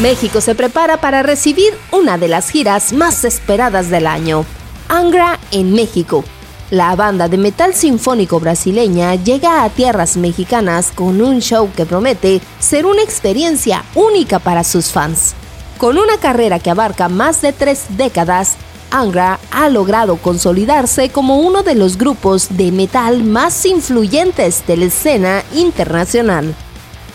México se prepara para recibir una de las giras más esperadas del año, Angra en México. La banda de metal sinfónico brasileña llega a tierras mexicanas con un show que promete ser una experiencia única para sus fans. Con una carrera que abarca más de tres décadas, Angra ha logrado consolidarse como uno de los grupos de metal más influyentes de la escena internacional.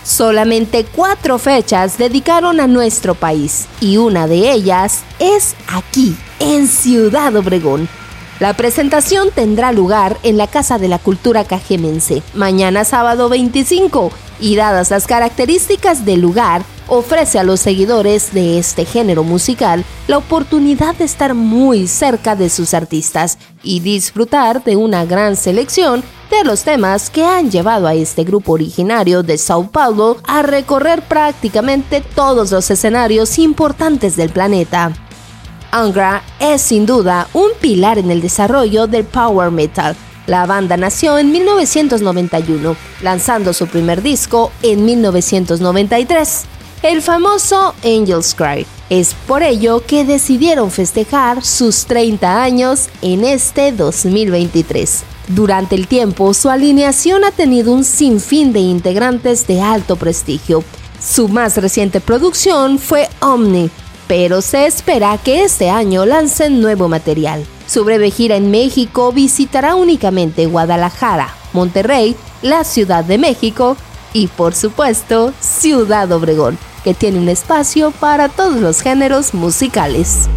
Solamente cuatro fechas dedicaron a nuestro país y una de ellas es aquí, en Ciudad Obregón. La presentación tendrá lugar en la Casa de la Cultura Cajemense, mañana sábado 25, y dadas las características del lugar, ofrece a los seguidores de este género musical la oportunidad de estar muy cerca de sus artistas y disfrutar de una gran selección de los temas que han llevado a este grupo originario de Sao Paulo a recorrer prácticamente todos los escenarios importantes del planeta. Angra es sin duda un pilar en el desarrollo del power metal. La banda nació en 1991, lanzando su primer disco en 1993, el famoso Angel's Cry. Es por ello que decidieron festejar sus 30 años en este 2023. Durante el tiempo, su alineación ha tenido un sinfín de integrantes de alto prestigio. Su más reciente producción fue Omni, pero se espera que este año lancen nuevo material. Su breve gira en México visitará únicamente Guadalajara, Monterrey, la Ciudad de México y por supuesto Ciudad Obregón, que tiene un espacio para todos los géneros musicales.